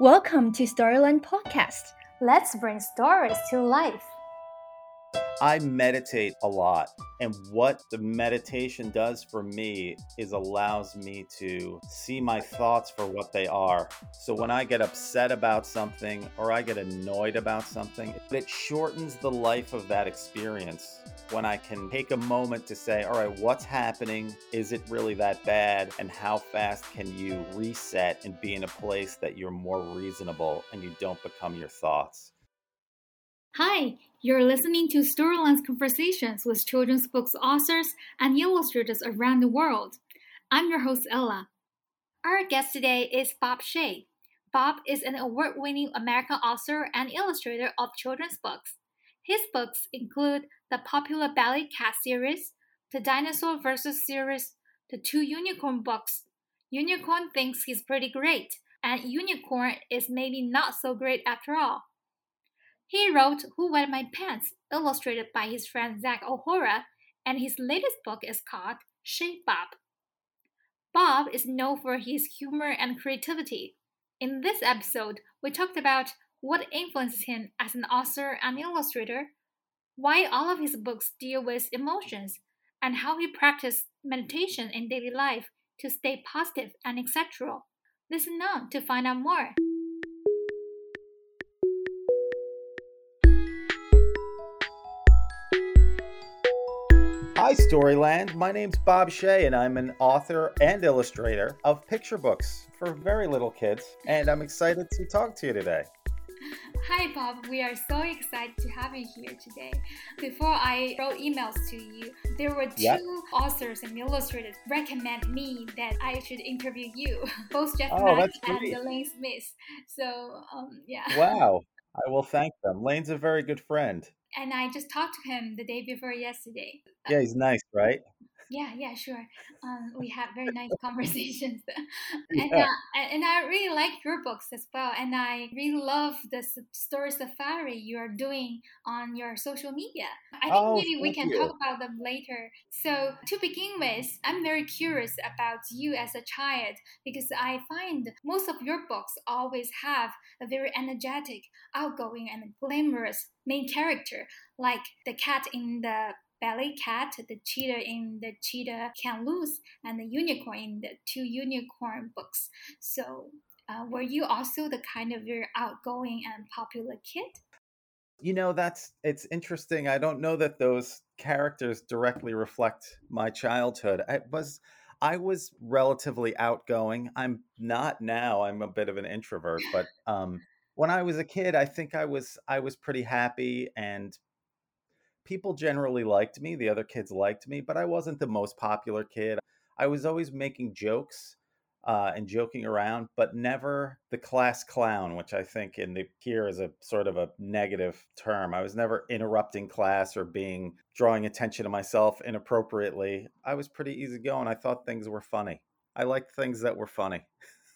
Welcome to Storyland Podcast. Let's bring stories to life. I meditate a lot. And what the meditation does for me is allows me to see my thoughts for what they are. So when I get upset about something or I get annoyed about something, it shortens the life of that experience. When I can take a moment to say, all right, what's happening? Is it really that bad? And how fast can you reset and be in a place that you're more reasonable and you don't become your thoughts? Hi, you're listening to Storyland's conversations with children's books authors and illustrators around the world. I'm your host, Ella. Our guest today is Bob Shea. Bob is an award winning American author and illustrator of children's books. His books include the popular Ballet Cat series, the Dinosaur vs. series, the two Unicorn books. Unicorn thinks he's pretty great, and Unicorn is maybe not so great after all. He wrote Who Wet My Pants, illustrated by his friend Zach OHora, and his latest book is called Shape Bob. Bob is known for his humor and creativity. In this episode, we talked about what influences him as an author and illustrator, why all of his books deal with emotions, and how he practiced meditation in daily life to stay positive and etc. Listen on to find out more. Hi, Storyland. My name's Bob Shea, and I'm an author and illustrator of picture books for very little kids. And I'm excited to talk to you today. Hi, Bob. We are so excited to have you here today. Before I wrote emails to you, there were two yep. authors and illustrators recommend me that I should interview you, both Jeff oh, Mack and Lane Smith. So, um, yeah. Wow. I will thank them. Lane's a very good friend and I just talked to him the day before yesterday. Yeah, he's nice, right? Yeah, yeah, sure. Um, we had very nice conversations, and yeah. uh, and I really like your books as well, and I really love the story safari you are doing on your social media. I think oh, maybe we can you. talk about them later. So to begin with, I'm very curious about you as a child because I find most of your books always have a very energetic, outgoing, and glamorous main character, like the cat in the Ballet Cat, the cheetah in the Cheetah Can Lose, and the unicorn in the two unicorn books. So, uh, were you also the kind of very outgoing and popular kid? You know, that's it's interesting. I don't know that those characters directly reflect my childhood. I was I was relatively outgoing. I'm not now. I'm a bit of an introvert, but um when I was a kid, I think I was I was pretty happy and people generally liked me. The other kids liked me, but I wasn't the most popular kid. I was always making jokes uh, and joking around, but never the class clown, which I think in the here is a sort of a negative term. I was never interrupting class or being drawing attention to myself inappropriately. I was pretty easygoing. I thought things were funny. I liked things that were funny.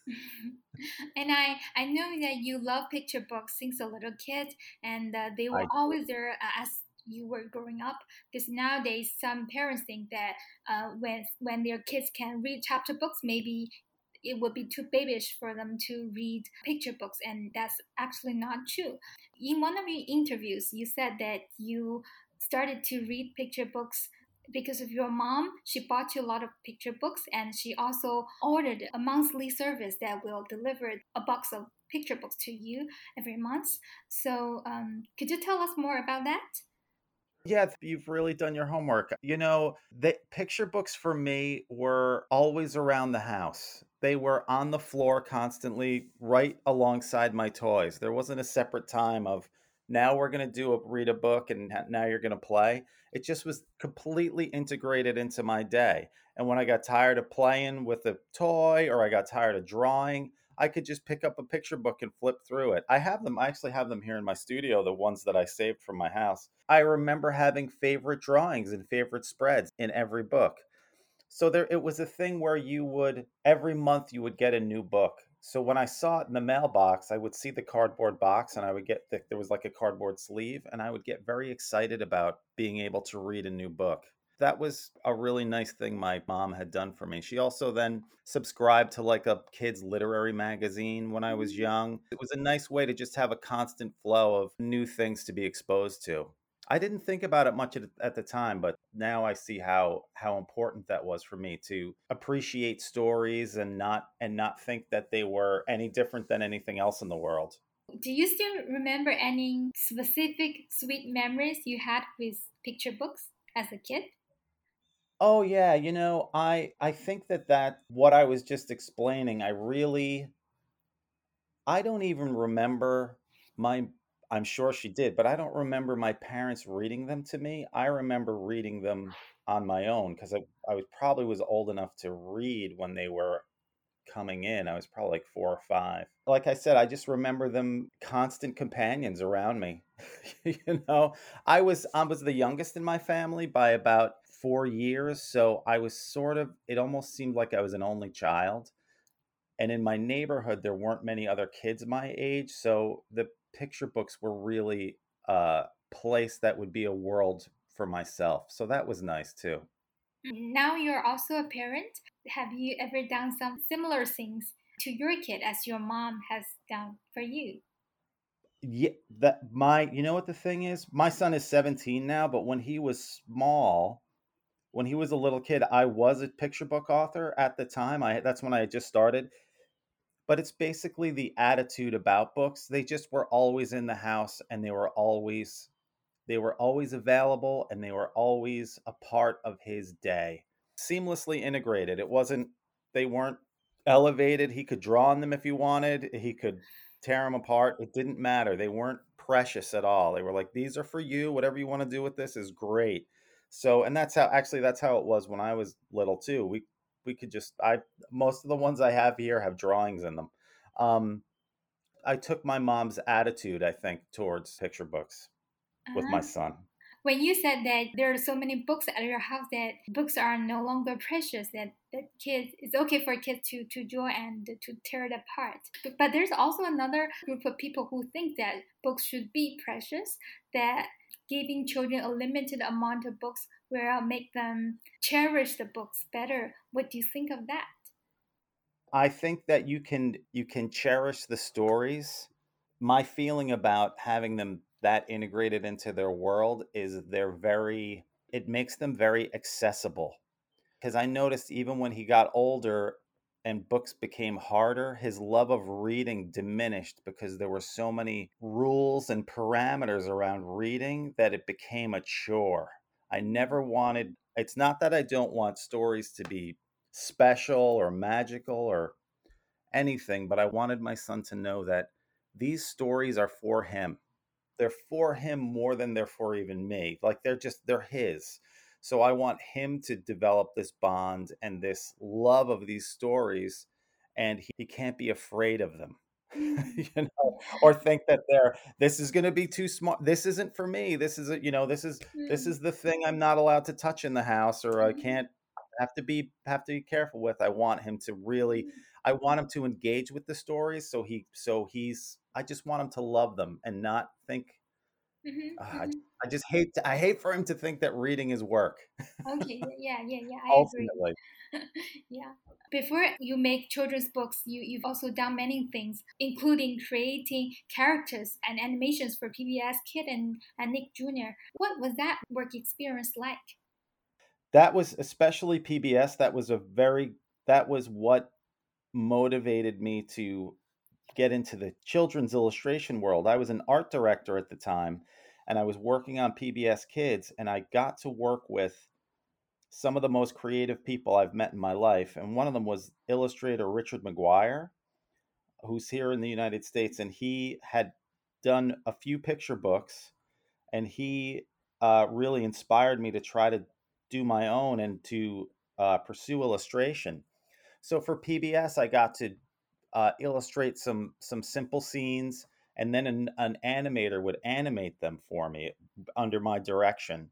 and I I know that you love picture books since a little kid, and uh, they were I always there uh, as you were growing up because nowadays some parents think that uh, when when their kids can read chapter books maybe it would be too babyish for them to read picture books and that's actually not true. In one of your interviews you said that you started to read picture books because of your mom. She bought you a lot of picture books and she also ordered a monthly service that will deliver a box of picture books to you every month. So um, could you tell us more about that yeah, you've really done your homework. You know, the picture books for me were always around the house. They were on the floor constantly, right alongside my toys. There wasn't a separate time of now we're going to do a read a book and now you're going to play. It just was completely integrated into my day. And when I got tired of playing with a toy or I got tired of drawing, I could just pick up a picture book and flip through it. I have them, I actually have them here in my studio, the ones that I saved from my house. I remember having favorite drawings and favorite spreads in every book. So there it was a thing where you would every month you would get a new book. So when I saw it in the mailbox, I would see the cardboard box and I would get the, there was like a cardboard sleeve and I would get very excited about being able to read a new book. That was a really nice thing my mom had done for me. She also then subscribed to like a kids literary magazine when I was mm. young. It was a nice way to just have a constant flow of new things to be exposed to. I didn't think about it much at, at the time, but now I see how how important that was for me to appreciate stories and not and not think that they were any different than anything else in the world. Do you still remember any specific sweet memories you had with picture books as a kid? Oh yeah, you know, I I think that that what I was just explaining, I really I don't even remember my I'm sure she did, but I don't remember my parents reading them to me. I remember reading them on my own because I, I was probably was old enough to read when they were coming in. I was probably like four or five. Like I said, I just remember them constant companions around me. you know, I was I was the youngest in my family by about four years, so I was sort of. It almost seemed like I was an only child. And in my neighborhood, there weren't many other kids my age, so the picture books were really a place that would be a world for myself. So that was nice too. Mm-hmm. Now you're also a parent. Have you ever done some similar things to your kid as your mom has done for you? Yeah, that my you know what the thing is? My son is 17 now, but when he was small, when he was a little kid, I was a picture book author at the time. I that's when I just started but it's basically the attitude about books. They just were always in the house and they were always they were always available and they were always a part of his day. Seamlessly integrated. It wasn't they weren't elevated. He could draw on them if he wanted. He could tear them apart. It didn't matter. They weren't precious at all. They were like these are for you. Whatever you want to do with this is great. So, and that's how actually that's how it was when I was little too. We we could just I most of the ones I have here have drawings in them. Um, I took my mom's attitude, I think, towards picture books with my uh-huh. son. When you said that there are so many books at your house that books are no longer precious, that, that kids it's okay for kids to, to draw and to tear it apart. But, but there's also another group of people who think that books should be precious, that giving children a limited amount of books will make them cherish the books better. What do you think of that? I think that you can you can cherish the stories. My feeling about having them that integrated into their world is they're very it makes them very accessible. Because I noticed even when he got older and books became harder, his love of reading diminished because there were so many rules and parameters around reading that it became a chore. I never wanted, it's not that I don't want stories to be special or magical or anything, but I wanted my son to know that these stories are for him. They're for him more than they're for even me. Like they're just, they're his. So I want him to develop this bond and this love of these stories, and he, he can't be afraid of them. you know, or think that they're this is going to be too smart. This isn't for me. This is you know this is this mm. is the thing I'm not allowed to touch in the house, or I mm-hmm. can't have to be have to be careful with. I want him to really, mm. I want him to engage with the stories. So he so he's I just want him to love them and not think Mm-hmm, uh, mm-hmm. I, I, just hate to, I hate for him to think that reading is work. okay, yeah, yeah, yeah. I Ultimately. agree. yeah. Before you make children's books, you you've also done many things, including creating characters and animations for PBS Kid and, and Nick Jr. What was that work experience like? That was especially PBS. That was a very that was what motivated me to get into the children's illustration world. I was an art director at the time and I was working on PBS Kids and I got to work with some of the most creative people I've met in my life. And one of them was illustrator Richard McGuire, who's here in the United States. And he had done a few picture books and he uh, really inspired me to try to do my own and to uh, pursue illustration. So for PBS, I got to uh, illustrate some some simple scenes, and then an, an animator would animate them for me under my direction,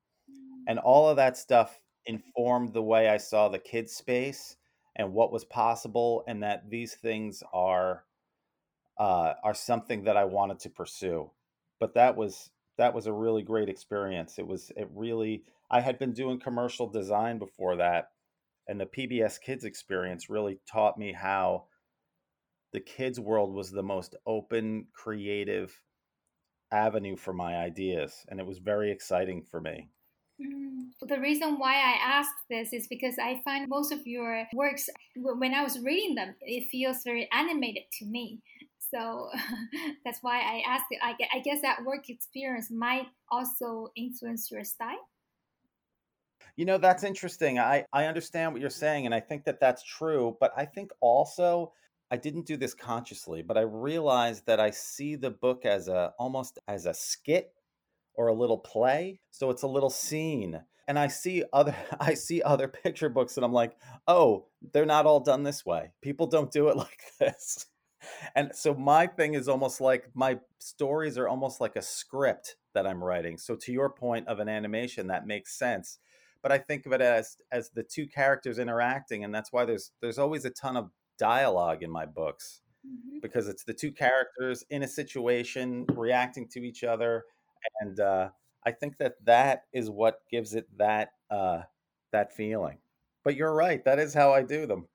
and all of that stuff informed the way I saw the kids space and what was possible, and that these things are uh, are something that I wanted to pursue. But that was that was a really great experience. It was it really I had been doing commercial design before that and the PBS Kids experience really taught me how the kids world was the most open, creative avenue for my ideas and it was very exciting for me. Mm. The reason why I asked this is because I find most of your works, when I was reading them, it feels very animated to me. So that's why I asked. I guess that work experience might also influence your style. You know, that's interesting. I, I understand what you're saying, and I think that that's true. But I think also, I didn't do this consciously, but I realized that I see the book as a almost as a skit or a little play. So it's a little scene. And I see other I see other picture books and I'm like, "Oh, they're not all done this way. People don't do it like this." And so my thing is almost like my stories are almost like a script that I'm writing. So to your point of an animation that makes sense. But I think of it as as the two characters interacting and that's why there's there's always a ton of dialogue in my books. Mm-hmm. Because it's the two characters in a situation reacting to each other and uh, I think that that is what gives it that uh, that feeling. But you're right; that is how I do them.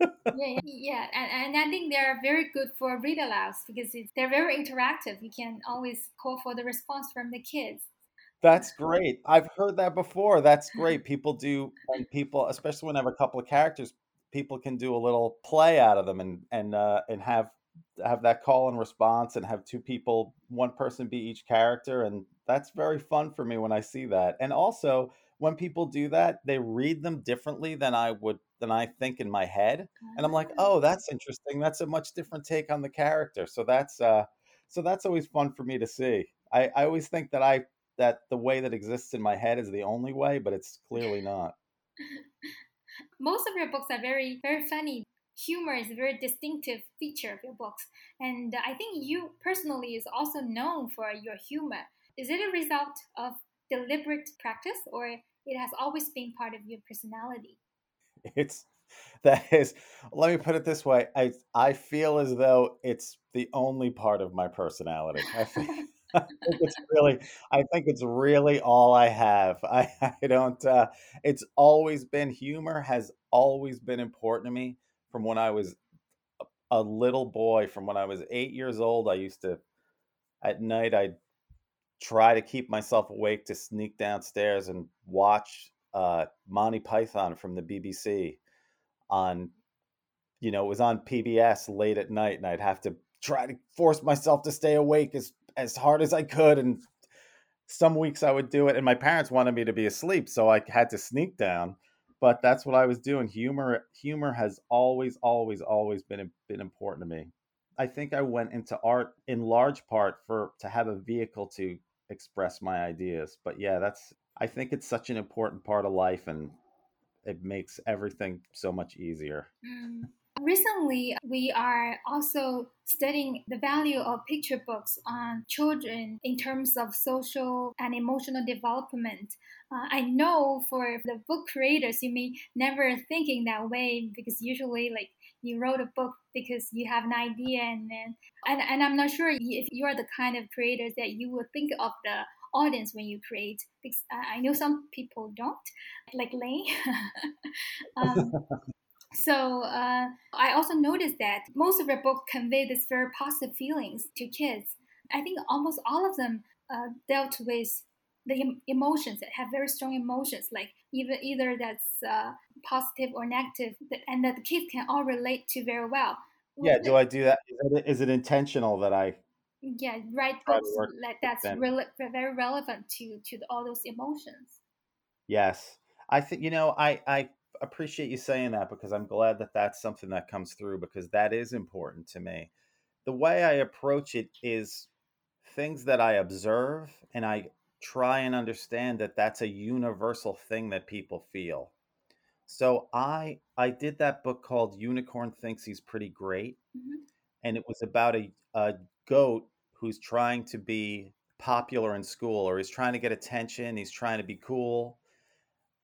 yeah, yeah, and, and I think they're very good for read alouds because they're very interactive. You can always call for the response from the kids. That's great. I've heard that before. That's great. People do, and people, especially when I have a couple of characters, people can do a little play out of them and and uh, and have have that call and response and have two people, one person be each character. And that's very fun for me when I see that. And also, when people do that, they read them differently than I would than I think in my head. And I'm like, oh, that's interesting. That's a much different take on the character. So that's uh so that's always fun for me to see. I, I always think that I that the way that exists in my head is the only way, but it's clearly not. Most of your books are very, very funny humor is a very distinctive feature of your books. And I think you personally is also known for your humor. Is it a result of deliberate practice or it has always been part of your personality? It's that is let me put it this way. I I feel as though it's the only part of my personality. I think, I think it's really I think it's really all I have. I, I don't uh it's always been humor has always been important to me from when I was a little boy. From when I was eight years old, I used to, at night, I'd try to keep myself awake to sneak downstairs and watch uh, Monty Python from the BBC on, you know, it was on PBS late at night, and I'd have to try to force myself to stay awake as as hard as I could. And some weeks I would do it, and my parents wanted me to be asleep, so I had to sneak down but that's what I was doing. Humor humor has always always always been been important to me. I think I went into art in large part for to have a vehicle to express my ideas. But yeah, that's I think it's such an important part of life and it makes everything so much easier. Mm. Recently, we are also studying the value of picture books on children in terms of social and emotional development. Uh, I know for the book creators, you may never thinking that way because usually, like you wrote a book because you have an idea, and then and, and I'm not sure if you are the kind of creators that you would think of the audience when you create because I know some people don't, like Lane. um, so uh, I also noticed that most of your book convey this very positive feelings to kids. I think almost all of them uh, dealt with the em- emotions that have very strong emotions, like either either that's uh, positive or negative, and that the kids can all relate to very well. Yeah, do I do that? Is it, is it intentional that I? Yeah, write books like that's re- very relevant to to all those emotions. Yes, I think you know I I appreciate you saying that because I'm glad that that's something that comes through because that is important to me. The way I approach it is things that I observe and I try and understand that that's a universal thing that people feel. So I I did that book called Unicorn Thinks He's Pretty Great mm-hmm. and it was about a, a goat who's trying to be popular in school or he's trying to get attention, he's trying to be cool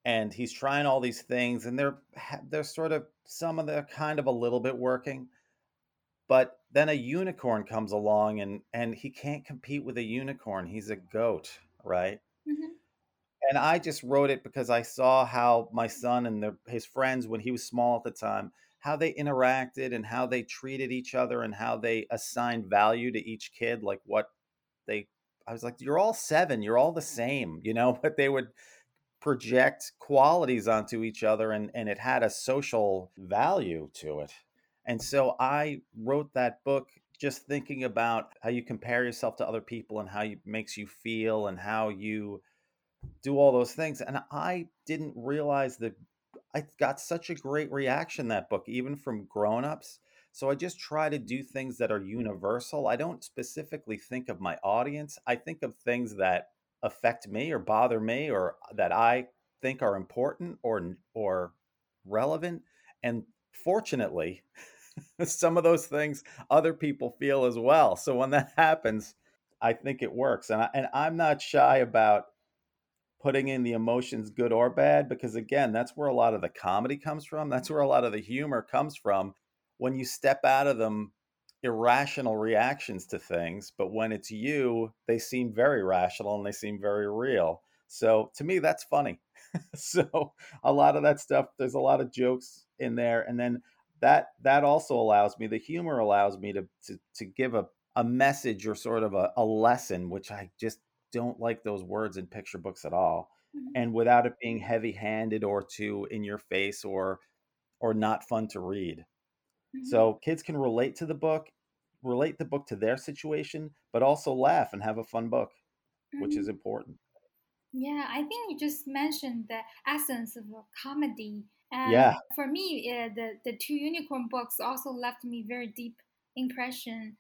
and he's trying all these things and they're they're sort of some of the kind of a little bit working but then a unicorn comes along and and he can't compete with a unicorn. He's a goat, right? Mhm. And I just wrote it because I saw how my son and the, his friends, when he was small at the time, how they interacted and how they treated each other and how they assigned value to each kid, like what they. I was like, you're all seven, you're all the same, you know. But they would project qualities onto each other, and and it had a social value to it. And so I wrote that book just thinking about how you compare yourself to other people and how it makes you feel and how you do all those things. And I didn't realize that I got such a great reaction that book, even from grown-ups. So I just try to do things that are universal. I don't specifically think of my audience. I think of things that affect me or bother me or that I think are important or or relevant. And fortunately, some of those things other people feel as well. So when that happens, I think it works. And I, and I'm not shy about putting in the emotions good or bad because again that's where a lot of the comedy comes from that's where a lot of the humor comes from when you step out of them irrational reactions to things but when it's you they seem very rational and they seem very real so to me that's funny so a lot of that stuff there's a lot of jokes in there and then that that also allows me the humor allows me to to, to give a, a message or sort of a, a lesson which i just don't like those words in picture books at all Mhm. and without it being heavy handed or too in your face or or not fun to read Mhm. so kids can relate to the book relate the book to their situation but also laugh and have a fun book which is Mhm. important Yeah, I think you just mentioned the essence of a comedy. And yeah for me, uh, the, the two unicorn books also left me very deep impression.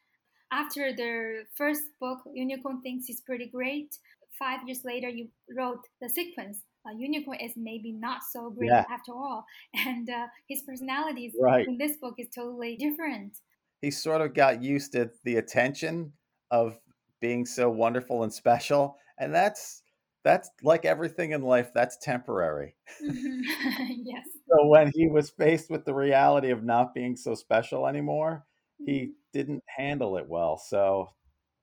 After the first book, Unicorn Thinks is pretty great. Five years later, you wrote the sequence. Uh, Unicorn is maybe not so great yeah after all, and uh, his personality right in this book is totally different. He sort of got used to the attention of being so wonderful and special and that's that's like everything in life that's temporary Mhm. yes. so when he was faced with the reality of not being so special anymore he didn't handle it well so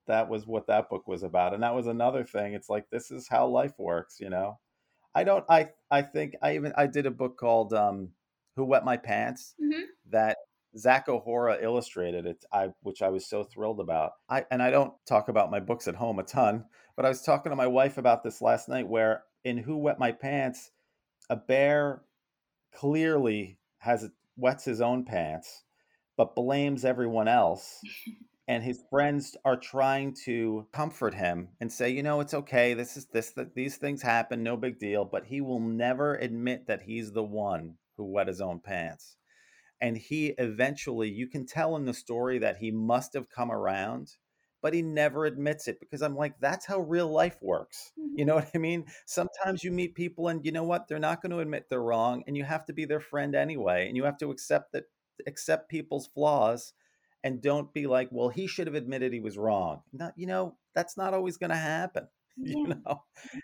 that was what that book was about and that was another thing it's like this is how life works you know i don't i i think i even i did a book called um who wet my pants Mhm. that Zach OHora illustrated it, I which I was so thrilled about. I and I don't talk about my books at home a ton, but I was talking to my wife about this last night where in Who Wet My Pants, a bear clearly has wets his own pants, but blames everyone else. And his friends are trying to comfort him and say, you know, it's okay. This is this that these things happen, no big deal. But he will never admit that he's the one who wet his own pants and he eventually you can tell in the story that he must have come around but he never admits it because i'm like that's how real life works. You Mhm. know what i mean? Sometimes you meet people and you know what? They're not going to admit they're wrong and you have to be their friend anyway and you have to accept that accept people's flaws and don't be like well he should have admitted he was wrong. Not you know that's not always going to happen you Yeah. know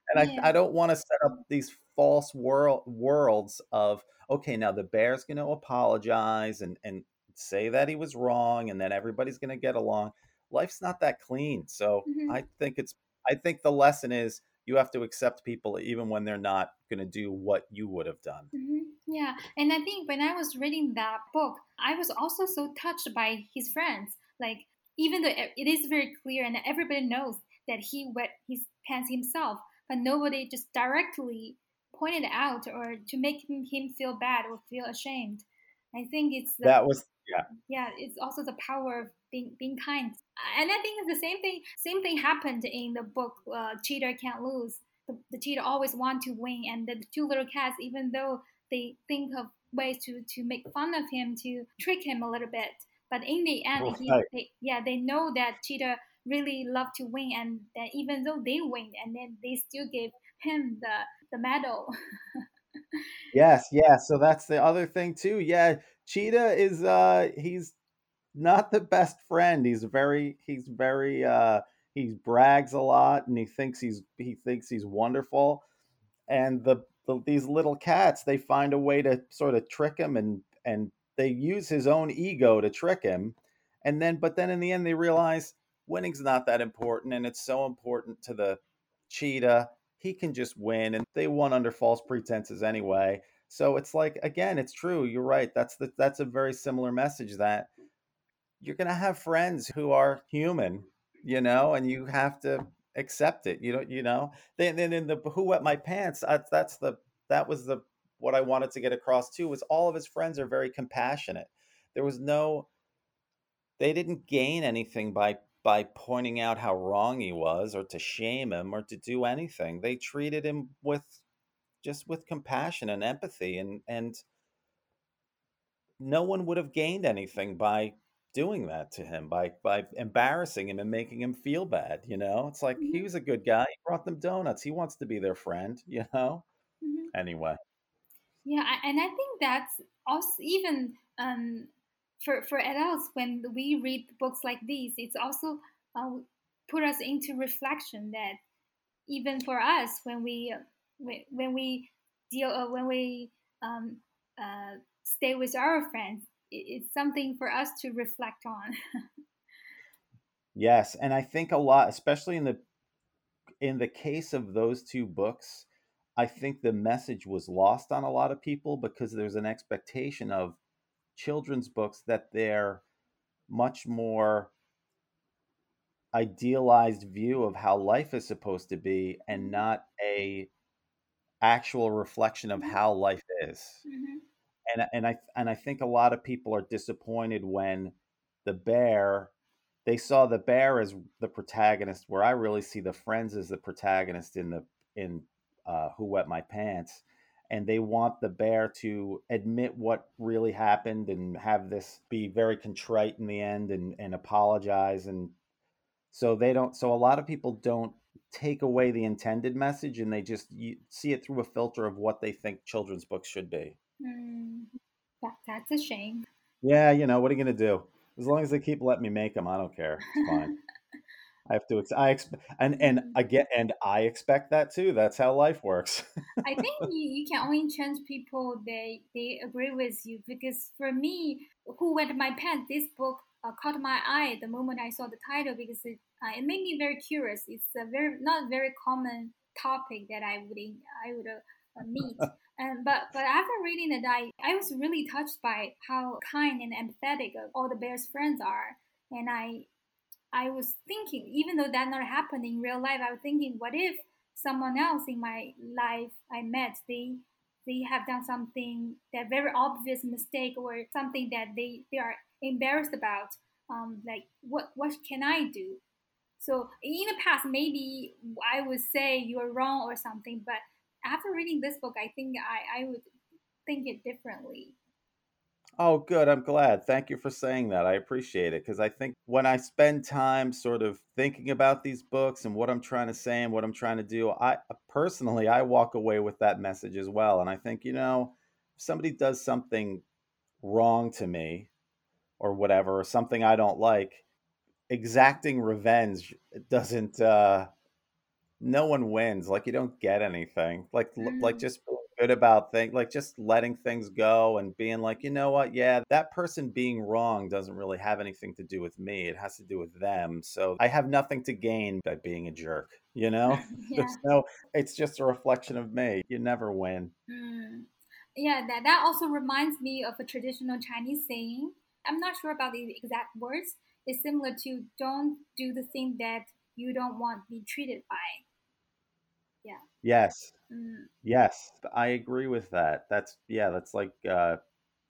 and i, Yeah. I don't want to set up these false world worlds of okay, now the bear's going to apologize and and say that he was wrong, and then everybody's going to get along. Life's not that clean, so Mhm. I think it's. I think the lesson is you have to accept people even when they're not going to do what you would have done. hmm Yeah, and I think when I was reading that book, I was also so touched by his friends. Like, even though it it is very clear and everybody knows that he wet his pants himself, but nobody just directly pointed out or to make him, feel bad or feel ashamed. I think it's the That was yeah, yeah it's also the power of being being kind and i think the same thing same thing happened in the book uh, cheetah can't lose the, the cheetah always want to win and the two little cats even though they think of ways to to make fun of him to trick him a little bit but in the end he, Right. they, yeah they know that cheetah really love to win and that even though they win and then they still give him the the medal yes, yeah. So that's the other thing too. Yeah, Cheetah is uh he's not the best friend. He's very he's very uh he brags a lot and he thinks he's he thinks he's wonderful. And the, the these little cats, they find a way to sort of trick him and and they use his own ego to trick him. And then, but then in the end, they realize winning's not that important, and it's so important to the cheetah. He can just win, and they won under false pretenses anyway. So it's like again, it's true. You're right. That's the that's a very similar message that you're gonna have friends who are human, you know, and you have to accept it. You know, you know. Then then in the who wet my pants, that's that's the that was the what I wanted to get across too was all of his friends are very compassionate. There was no they didn't gain anything by by pointing out how wrong he was or to shame him or to do anything. They treated him with just with compassion and empathy and and no one would have gained anything by doing that to him by by embarrassing him and making him feel bad you know it's like he Mhm. was a good guy he brought them donuts he wants to be their friend you know Mhm. anyway Yeah, and I think that's also even um, for for adults when we read books like these, it's also uh, put us into reflection that even for us when we uh, when, when we deal uh, when we um, uh, stay with our friends, it's something for us to reflect on. yes and i think a lot especially in the in the case of those two books i think the message was lost on a lot of people because there's an expectation of children's books that they're much more idealized view of how life is supposed to be and not a actual reflection of Mhm. how life is Mhm. and and I and I think a lot of people are disappointed when the bear they saw the bear as the protagonist where I really see the friends as the protagonist in the in uh, Who Wet My Pants and they want the bear to admit what really happened and have this be very contrite in the end and and apologize and so they don't so a lot of people don't take away the intended message and they just you, see it through a filter of what they think children's books should be Mm, that, that's a shame. Yeah, you know, what are you gonna do? As long as they keep letting me make them, I don't care. It's fine. I have to. Ex- I expect, and and Mm. I get, and I expect that too. That's how life works. I think you, you can only change people they they agree with you because for me, who wet my pants, this book uh, caught my eye the moment I saw the title because it uh, it made me very curious. It's a very not very common topic that I would I would uh, meet. And but but after reading it, I I was really touched by how kind and empathetic all the bear's friends are, and I I was thinking, even though that not happened in real life, I was thinking, what if someone else in my life I met, they they have done something that very obvious mistake or something that they, they are embarrassed about. Um, like what what can I do? So in the past, maybe I would say you're wrong or something, but after reading this book, I think I, I would think it differently. Oh, good. I'm glad. Thank you for saying that. I appreciate it because I think when I spend time sort of thinking about these books and what I'm trying to say and what I'm trying to do, I personally I walk away with that message as well. And I think, you know, if somebody does something wrong to me or whatever, or something I don't like, exacting revenge doesn't uh no one wins. Like you don't get anything. Like l- like Mm, just good about things, like just letting things go and being like, you know what? Yeah, that person being wrong doesn't really have anything to do with me. It has to do with them. So I have nothing to gain by being a jerk. You know, yeah. there's no. It's just a reflection of me. You never win. Mm. Yeah, that, that also reminds me of a traditional Chinese saying. I'm not sure about the exact words. It's similar to don't do the thing that you don't want to be treated by. Yeah. Yes, yes, I agree with that. That's yeah. That's like uh,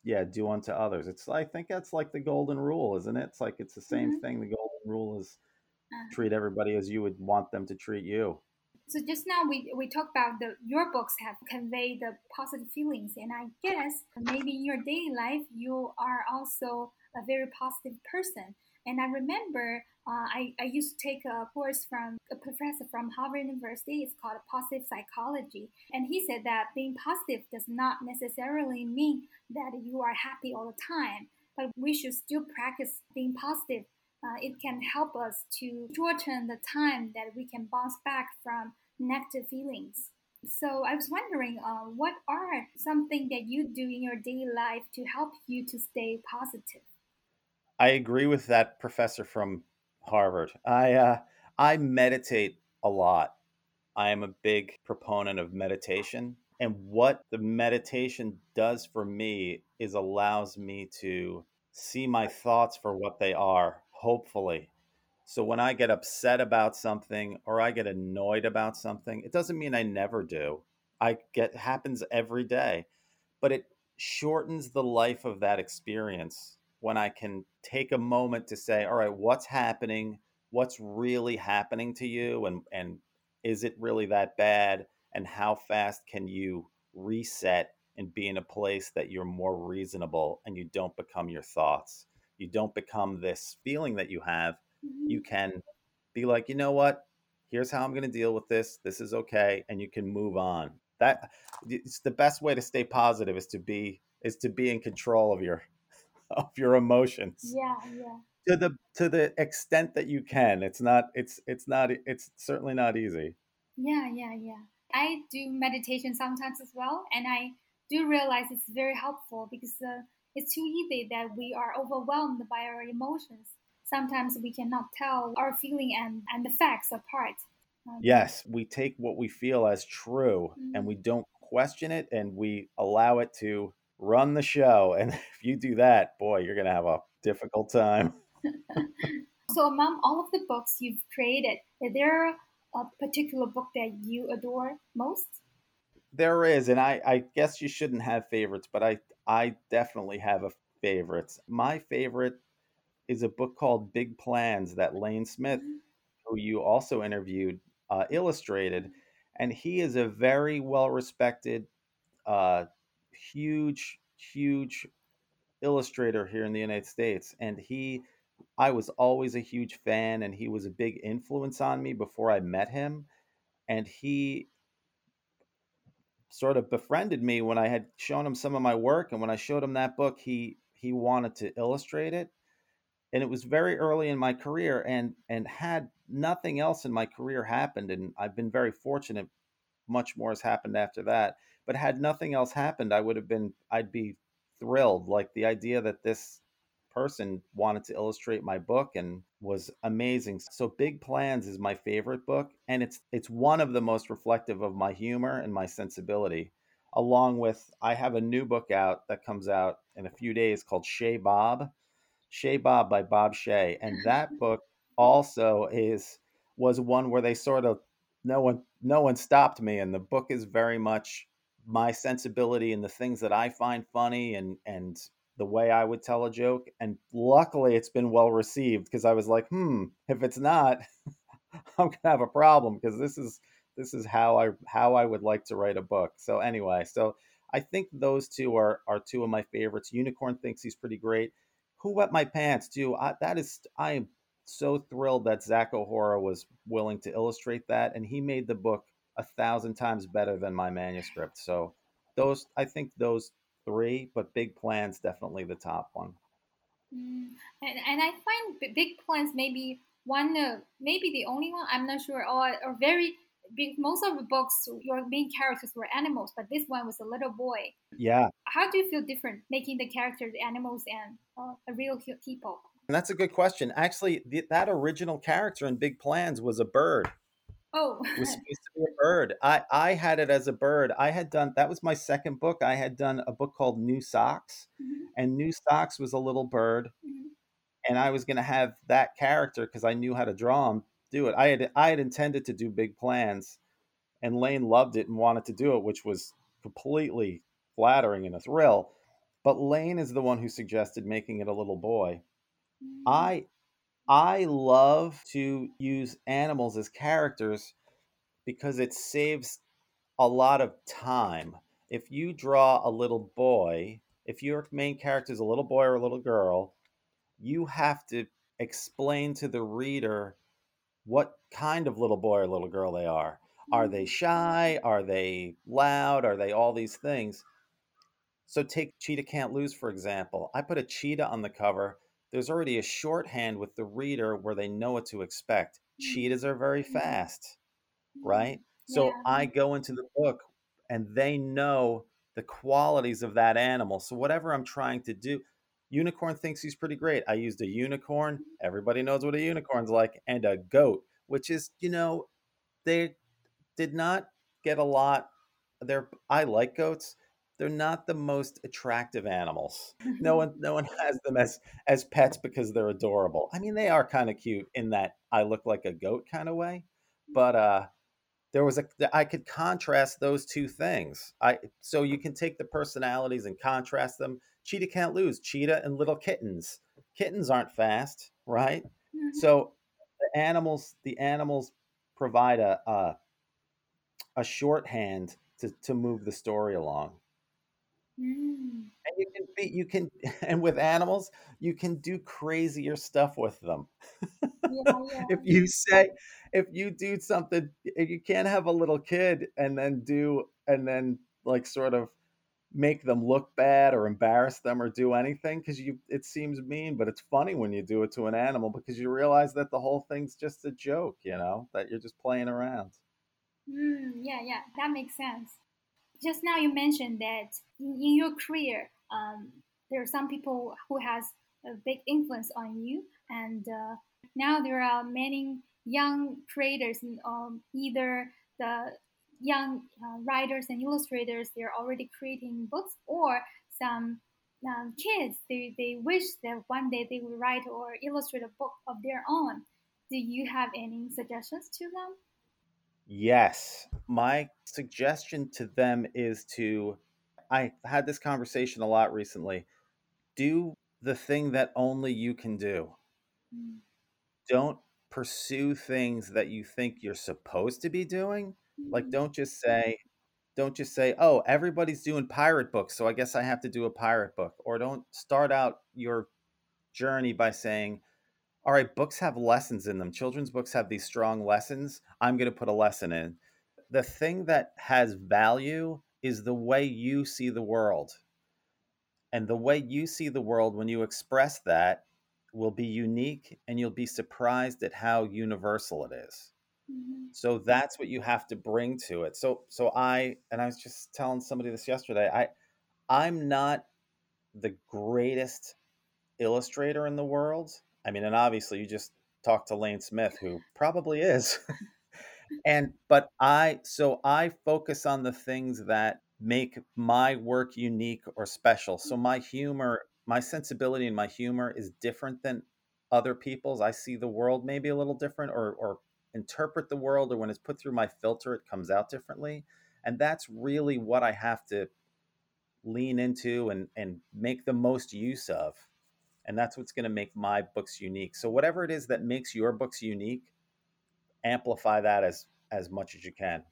yeah, do unto others. It's I think that's like the golden rule, isn't it? It's like it's the same mhm. thing. The golden rule is Uh, treat everybody as you would want them to treat you. so just now we, we talked about the your books have conveyed the positive feelings and I guess maybe in your daily life you are also a very positive person. And I remember uh, I, I used to take a course from a professor from Harvard University. It's called positive psychology. And he said that being positive does not necessarily mean that you are happy all the time, but we should still practice being positive uh, it can help us to shorten the time that we can bounce back from negative feelings. So I was wondering, uh, what are something that you do in your daily life to help you to stay positive? I agree with that professor from Harvard. I uh, I meditate a lot. I am a big proponent of meditation. And what the meditation does for me is allows me to see my thoughts for what they are, hopefully. So when I get upset about something or I get annoyed about something, it doesn't mean I never do. I get happens every day, but it shortens the life of that experience when I can take a moment to say, all right, what's happening? What's really happening to you? And, and is it really that bad? And how fast can you reset and be in a place that you're more reasonable and you don't become your thoughts? You don't become this feeling that you have. Mm-hmm. You can be like, you know what? Here's how I'm going to deal with this. This is okay. And you can move on. That it's the best way to stay positive is to be is to be in control of your of your emotions. Yeah, yeah. To the to the extent that you can. It's not it's it's not it's certainly not easy. Yeah, yeah, yeah. I do meditation sometimes as well and I do realize it's very helpful because uh, it's too easy that we are overwhelmed by our emotions. Sometimes we cannot tell our feeling and, and the facts apart. Um, yes, we take what we feel as true mm-hmm. and we don't question it and we allow it to run the show. And if you do that, boy, you're going to have a difficult time. so, among all of the books you've created, is there a particular book that you adore most? There is, and I, I guess you shouldn't have favorites, but I, I definitely have a favorites. My favorite is a book called Big Plans that Lane Smith, mm-hmm. who you also interviewed, uh, illustrated, and he is a very well respected uh, huge, huge illustrator here in the United States. And he, I was always a huge fan, and he was a big influence on me before I met him. And he sort of befriended me when I had shown him some of my work. And when I showed him that book, he he wanted to illustrate it. And it was very early in my career, and and had nothing else in my career happened, and I've been very fortunate. Much more has happened after that but had nothing else happened, I would have been, I'd be thrilled. Like the idea that this person wanted to illustrate my book and was amazing. So Big Plans is my favorite book and it's it's one of the most reflective of my humor and my sensibility. Along with I have a new book out that comes out in a few days called Shea Bob. Shea Bob by Bob Shea and mm-hmm. that book also is was one where they sort of no one no one stopped me and the book is very much my sensibility and the things that I find funny and and the way I would tell a joke. And luckily, it's been well received because I was like, hmm, if it's not, I'm gonna have a problem because this is this is how I how I would like to write a book. So anyway, so I think those two are are two of my favorites. Unicorn thinks he's pretty great. Who wet my pants too? I, that is I am so thrilled that Zach OHora was willing to illustrate that, and he made the book a thousand times better than my manuscript. So those, I think those three, but Big Plans definitely the top one. Mm, and, and I find Big Plans maybe one, uh, maybe the only one. I'm not sure. Or, or very big. Most of the books, your main characters were animals, but this one was a little boy. Yeah. How do you feel different making the characters animals and uh, a real people? And that's a good question. Actually, the, that original character in Big Plans was a bird. Oh, was supposed to be a bird. I I had it as a bird. I had done that was my second book. I had done a book called New Socks, mm-hmm. and New Socks was a little bird, mm-hmm. and I was going to have that character because I knew how to draw him. Do it. I had I had intended to do big plans, and Lane loved it and wanted to do it, which was completely flattering and a thrill. But Lane is the one who suggested making it a little boy. Mm-hmm. I I love to use animals as characters because it saves a lot of time. If you draw a little boy, if your main character is a little boy or a little girl, you have to explain to the reader what kind of little boy or little girl they are. Are they mm. shy? Are they loud? Are they all these things? So take Cheetah Can't Lose, for example. I put a cheetah on the cover there's already a shorthand with the reader where they know what to expect. Mm-hmm. Cheetahs are very mm-hmm. fast, right? So yeah. I go into the book and they know the qualities of that animal. So whatever I'm trying to do, Unicorn thinks he's pretty great. I used a unicorn. Everybody knows what a unicorn's like, and a goat, which is, you know, they did not get a lot. They're I like goats. They're not the most attractive animals. No one, no one has them as as pets because they're adorable. I mean, they are kind of cute in that I look like a goat kind of way, but uh, there was a I could contrast those two things. I so you can take the personalities and contrast them. Cheetah can't lose. Cheetah and little kittens. Kittens aren't fast, right? Mm-hmm. So the animals, the animals provide a a, a shorthand to to move the story along. Mm. And you can be you can and with animals, you can do crazier stuff with them. Yeah, yeah. if you say if you do something you can't have a little kid and then do and then like sort of make them look bad or embarrass them or do anything because you it seems mean but it's funny when you do it to an animal because you realize that the whole thing's just a joke you know that you're just playing around mm, yeah yeah that makes sense just now you mentioned that in your career um, there are some people who has a big influence on you and uh, now there are many young creators um, either the young uh, writers and illustrators they're already creating books or some um, kids they, they wish that one day they would write or illustrate a book of their own. Do you have any suggestions to them yes my suggestion to them is to i had this conversation a lot recently do the thing that only you can do mm. don't pursue things that you think you're supposed to be doing like mm-hmm. don't just say don't just say, "Oh, everybody's doing pirate books, so I guess I have to do a pirate book." Or don't start out your journey by saying, "All right, books have lessons in them. Children's books have these strong lessons. I'm going to put a lesson in." The thing that has value is the way you see the world. And the way you see the world when you express that will be unique and you'll be surprised at how universal it is. Mm-hmm. So that's what you have to bring to it. So so I and I was just telling somebody this yesterday. I I'm not the greatest illustrator in the world. I mean, and obviously you just talked to Lane Smith who probably is. and but I so I focus on the things that make my work unique or special. So mm. my humor, my sensibility and my humor is different than other people's. I see the world maybe a little different or or interpret the world or when it's put through my filter it comes out differently and that's really what i have to lean into and and make the most use of and that's what's going to make my books unique so whatever it is that makes your books unique amplify that as as much as you can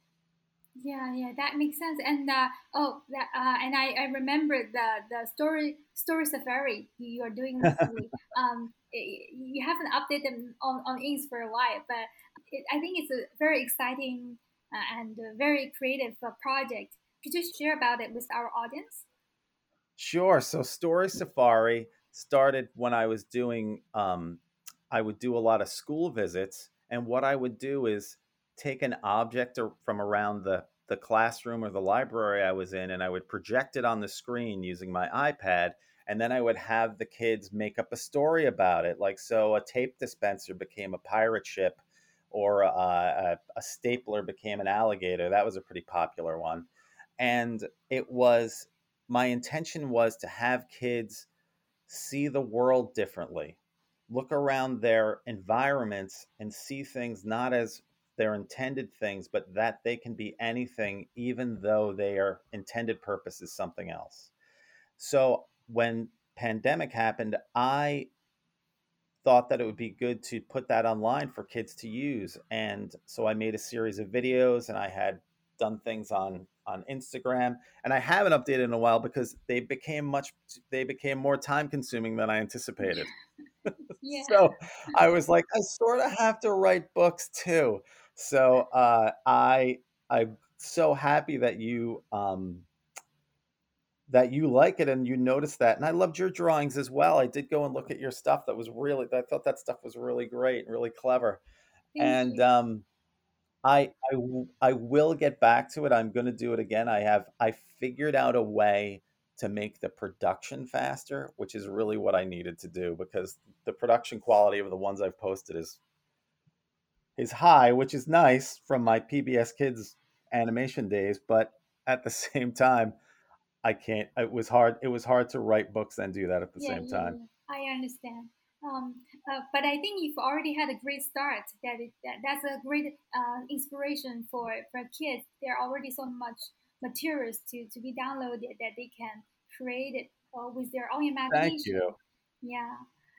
yeah yeah that makes sense and uh, oh that uh, and I, I remember the the story story safari you are doing um you haven't updated on on inks for a while but it, I think it's a very exciting uh, and very creative uh, project. Could you share about it with our audience? Sure. So Story Safari started when I was doing. Um, I would do a lot of school visits, and what I would do is take an object from around the the classroom or the library I was in, and I would project it on the screen using my iPad. And then I would have the kids make up a story about it. Like, so a tape dispenser became a pirate ship or uh, a, a stapler became an alligator. That was a pretty popular one. And it was my intention was to have kids see the world differently, look around their environments and see things not as their intended things, but that they can be anything, even though their intended purpose is something else. So when pandemic happened, I thought that it would be good to put that online for kids to use. And so I made a series of videos and I had done things on on Instagram and I haven't updated in a while because they became much they became more time consuming than I anticipated. Yeah. so I was like I sort of have to write books too. So uh, I I'm so happy that you um, that you like it and you notice that. And I loved your drawings as well. I did go and look at your stuff. That was really, I thought that stuff was really great and really clever. Thank and um, I, I, I will get back to it. I'm going to do it again. I have, I figured out a way to make the production faster, which is really what I needed to do because the production quality of the ones I've posted is is high, which is nice from my PBS Kids animation days, but at the same time, I can't. It was hard. It was hard to write books and do that at the yeah, same yeah, time. yeah. I understand. Um, uh, but I think you've already had a great start. That, that that's a great uh, inspiration for for kids. There are already so much materials to to be downloaded that they can create it uh, with their own imagination. Thank you. Yeah.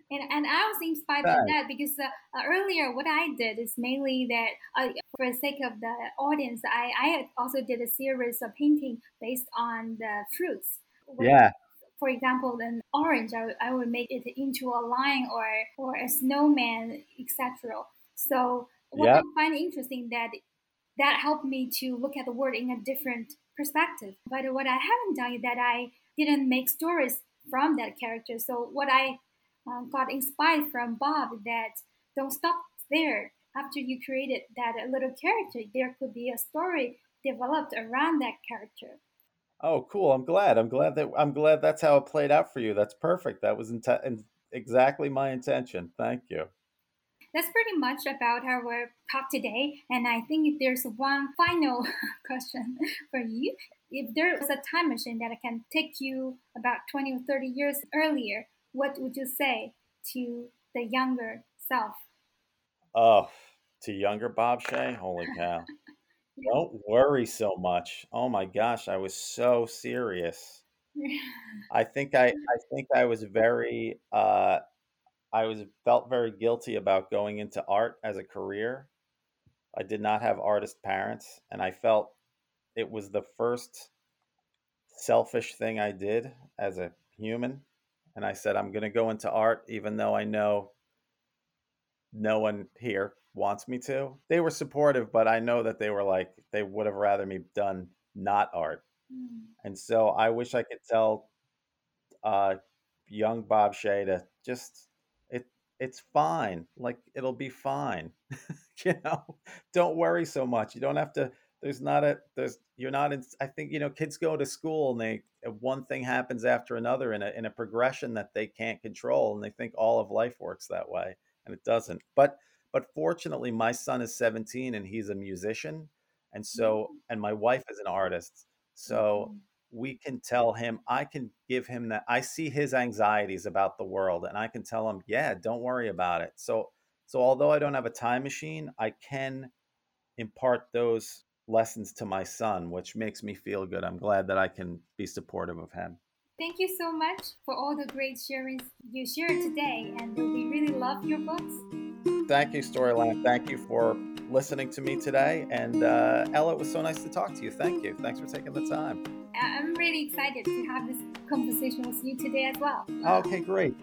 And, and I was inspired by that because uh, uh, earlier what I did is mainly that uh, for the sake of the audience, I, I also did a series of painting based on the fruits. Yeah. For example, an orange, I, I would make it into a lion or, or a snowman, etc. So what yep. I find interesting that that helped me to look at the world in a different perspective. But what I haven't done is that I didn't make stories from that character. So what I um, got inspired from Bob that don't stop there. After you created that little character, there could be a story developed around that character. Oh, cool! I'm glad. I'm glad that I'm glad that's how it played out for you. That's perfect. That was in- exactly my intention. Thank you. That's pretty much about our talk today. And I think if there's one final question for you, if there was a time machine that can take you about 20 or 30 years earlier, what would you say to the younger self? Oh, to younger Bob Shea? Holy cow. Don't worry so much. Oh my gosh, I was so serious. I think I I think I was very uh I was felt very guilty about going into art as a career. I did not have artist parents and I felt it was the first selfish thing I did as a human and I said, I'm going to go into art, even though I know no one here wants me to. They were supportive, but I know that they were like, they would have rather me done not art. Mm. And so I wish I could tell uh, young Bob Shea to just, it, it's fine. Like, it'll be fine. you know, don't worry so much. You don't have to there's not a there's you're not in i think you know kids go to school and they uh, one thing happens after another in a in a progression that they can't control and they think all of life works that way and it doesn't but but fortunately my son is 17 and he's a musician and so mm-hmm. and my wife is an artist so mm-hmm. we can tell him i can give him that i see his anxieties about the world and i can tell him yeah don't worry about it so so although i don't have a time machine i can impart those lessons to my son, which makes me feel good. I'm glad that I can be supportive of him. Thank you so much for all the great sharings you shared today, and we really love your books. Thank you, Storyland. Thank you for listening to me today. And uh, Ella, it was so nice to talk to you. Thank you. Thanks for taking the time. I'm really excited to have this conversation with you today as well. Okay, great.